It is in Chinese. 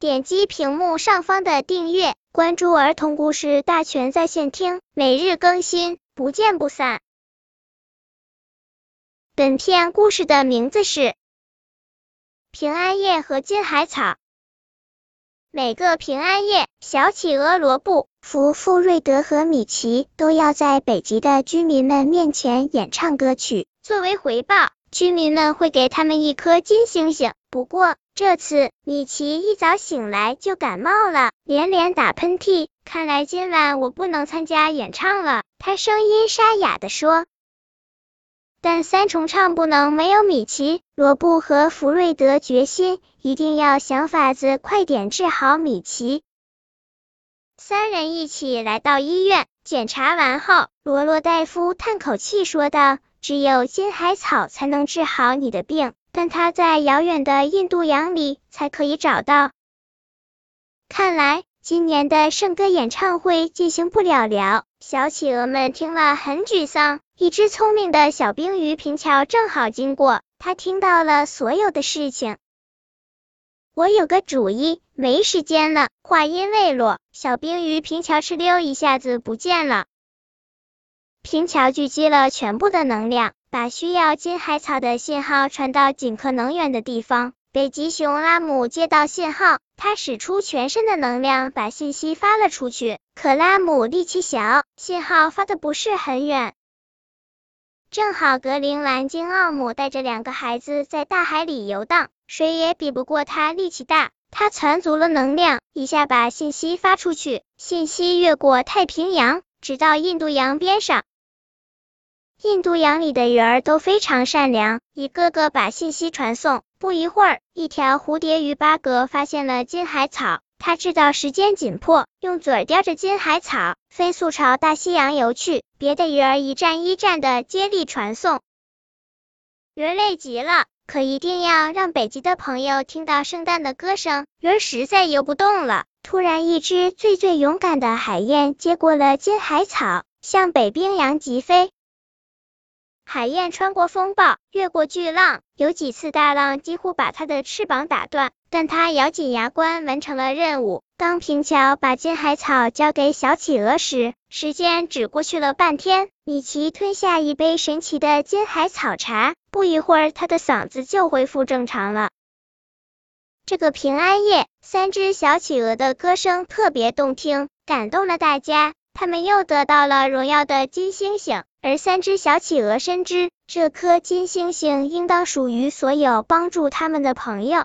点击屏幕上方的订阅，关注儿童故事大全在线听，每日更新，不见不散。本片故事的名字是《平安夜和金海草》。每个平安夜，小企鹅罗布、福富瑞德和米奇都要在北极的居民们面前演唱歌曲，作为回报。居民们会给他们一颗金星星。不过这次米奇一早醒来就感冒了，连连打喷嚏。看来今晚我不能参加演唱了，他声音沙哑的说。但三重唱不能没有米奇。罗布和福瑞德决心一定要想法子快点治好米奇。三人一起来到医院，检查完后，罗罗大夫叹口气说道。只有金海草才能治好你的病，但它在遥远的印度洋里才可以找到。看来今年的圣歌演唱会进行不了了。小企鹅们听了很沮丧。一只聪明的小冰鱼平桥正好经过，他听到了所有的事情。我有个主意，没时间了。话音未落，小冰鱼平桥哧溜一下子不见了。平桥聚集了全部的能量，把需要金海草的信号传到尽可能远的地方。北极熊拉姆接到信号，他使出全身的能量把信息发了出去。可拉姆力气小，信号发的不是很远。正好格陵兰金奥姆带着两个孩子在大海里游荡，谁也比不过他力气大。他攒足了能量，一下把信息发出去，信息越过太平洋，直到印度洋边上。印度洋里的鱼儿都非常善良，一个个把信息传送。不一会儿，一条蝴蝶鱼巴格发现了金海草，它知道时间紧迫，用嘴叼着金海草，飞速朝大西洋游去。别的鱼儿一站一站的接力传送。人累极了，可一定要让北极的朋友听到圣诞的歌声。鱼儿实在游不动了，突然，一只最最勇敢的海燕接过了金海草，向北冰洋疾飞。海燕穿过风暴，越过巨浪，有几次大浪几乎把它的翅膀打断，但它咬紧牙关完成了任务。当平桥把金海草交给小企鹅时，时间只过去了半天。米奇吞下一杯神奇的金海草茶，不一会儿，他的嗓子就恢复正常了。这个平安夜，三只小企鹅的歌声特别动听，感动了大家。他们又得到了荣耀的金星星，而三只小企鹅深知，这颗金星星应当属于所有帮助他们的朋友。